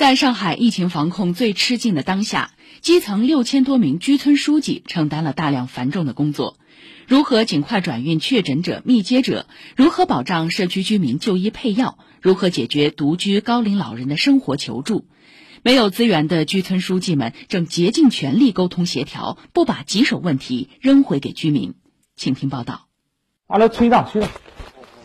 在上海疫情防控最吃劲的当下，基层六千多名居村书记承担了大量繁重的工作。如何尽快转运确诊者、密接者？如何保障社区居民就医配药？如何解决独居高龄老人的生活求助？没有资源的居村书记们正竭尽全力沟通协调，不把棘手问题扔回给居民。请听报道。好了，催账，催账。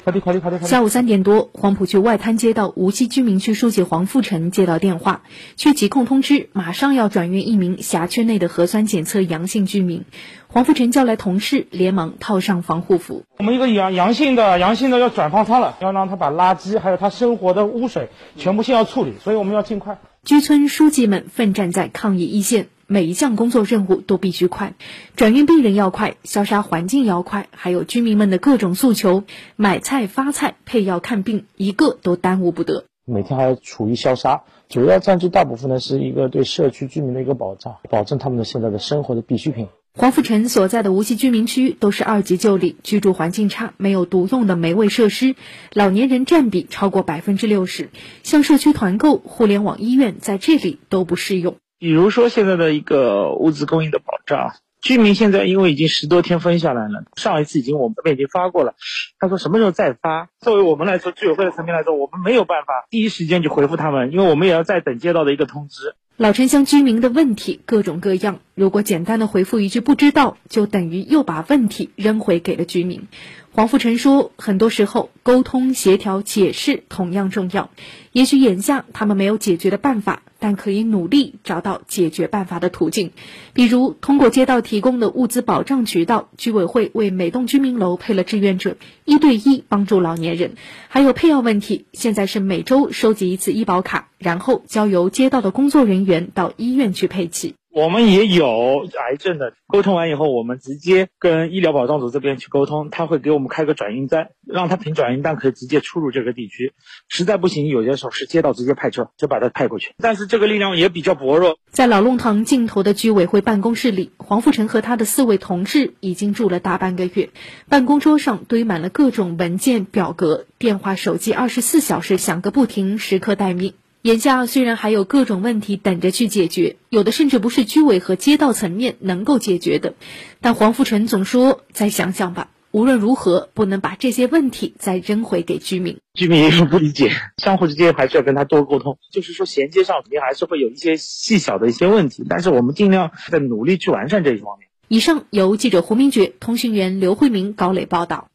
快点，快点，快点！下午三点多，黄浦区外滩街道无锡居民区书记黄富成接到电话，区疾控通知，马上要转运一名辖区内的核酸检测阳性居民。黄富成叫来同事，连忙套上防护服。我们一个阳阳性的阳性的要转方舱了，要让他把垃圾还有他生活的污水全部先要处理，所以我们要尽快。居村书记们奋战在抗疫一线。每一项工作任务都必须快，转运病人要快，消杀环境要快，还有居民们的各种诉求，买菜、发菜、配药、看病，一个都耽误不得。每天还要处于消杀，主要占据大部分呢，是一个对社区居民的一个保障，保证他们的现在的生活的必需品。黄富成所在的无锡居民区都是二级旧里，居住环境差，没有独用的煤卫设施，老年人占比超过百分之六十，像社区团购、互联网医院在这里都不适用。比如说现在的一个物资供应的保障，居民现在因为已经十多天分下来了，上一次已经我们这边已经发过了，他说什么时候再发？作为我们来说，居委会的层面来说，我们没有办法第一时间就回复他们，因为我们也要再等接到的一个通知。老城乡居民的问题各种各样，如果简单的回复一句不知道，就等于又把问题扔回给了居民。黄富成说，很多时候沟通、协调、解释同样重要。也许眼下他们没有解决的办法。但可以努力找到解决办法的途径，比如通过街道提供的物资保障渠道，居委会为每栋居民楼配了志愿者，一对一帮助老年人。还有配药问题，现在是每周收集一次医保卡，然后交由街道的工作人员到医院去配齐。我们也有癌症的，沟通完以后，我们直接跟医疗保障组这边去沟通，他会给我们开个转运站，让他凭转运单可以直接出入这个地区。实在不行，有些时候是街道直接派车就把他派过去。但是这个力量也比较薄弱。在老弄堂尽头的居委会办公室里，黄富成和他的四位同事已经住了大半个月，办公桌上堆满了各种文件、表格，电话、手机二十四小时响个不停，时刻待命。眼下虽然还有各种问题等着去解决，有的甚至不是居委和街道层面能够解决的，但黄富成总说再想想吧。无论如何，不能把这些问题再扔回给居民。居民也有不理解，相互之间还是要跟他多沟通。就是说衔接上肯定还是会有一些细小的一些问题，但是我们尽量在努力去完善这一方面。以上由记者胡明觉、通讯员刘慧明、高磊报道。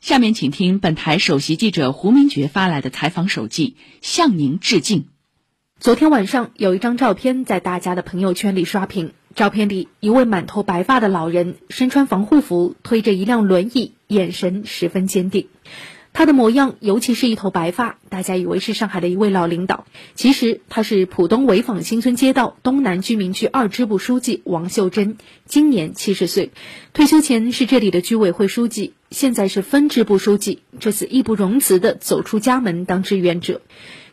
下面请听本台首席记者胡明觉发来的采访手记，向您致敬。昨天晚上有一张照片在大家的朋友圈里刷屏，照片里一位满头白发的老人，身穿防护服，推着一辆轮椅，眼神十分坚定。他的模样，尤其是一头白发，大家以为是上海的一位老领导，其实他是浦东潍坊新村街道东南居民区二支部书记王秀珍，今年七十岁，退休前是这里的居委会书记，现在是分支部书记。这次义不容辞地走出家门当志愿者。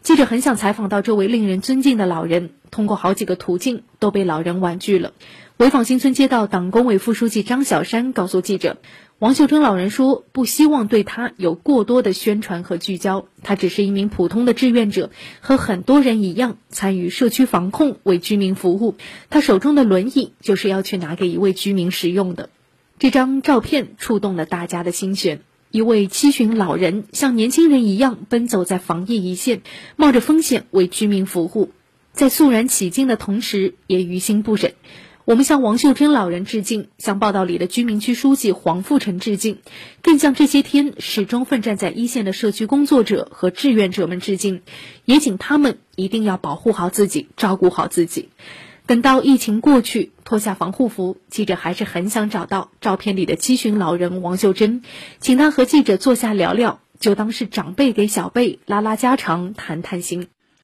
记者很想采访到这位令人尊敬的老人，通过好几个途径都被老人婉拒了。潍坊新村街道党工委副书记张小山告诉记者。王秀珍老人说：“不希望对他有过多的宣传和聚焦，他只是一名普通的志愿者，和很多人一样参与社区防控，为居民服务。他手中的轮椅就是要去拿给一位居民使用的。”这张照片触动了大家的心弦。一位七旬老人像年轻人一样奔走在防疫一线，冒着风险为居民服务，在肃然起敬的同时，也于心不忍。我们向王秀珍老人致敬，向报道里的居民区书记黄富成致敬，更向这些天始终奋战在一线的社区工作者和志愿者们致敬，也请他们一定要保护好自己，照顾好自己。等到疫情过去，脱下防护服，记者还是很想找到照片里的七旬老人王秀珍，请他和记者坐下聊聊，就当是长辈给小辈拉拉家常，谈谈心。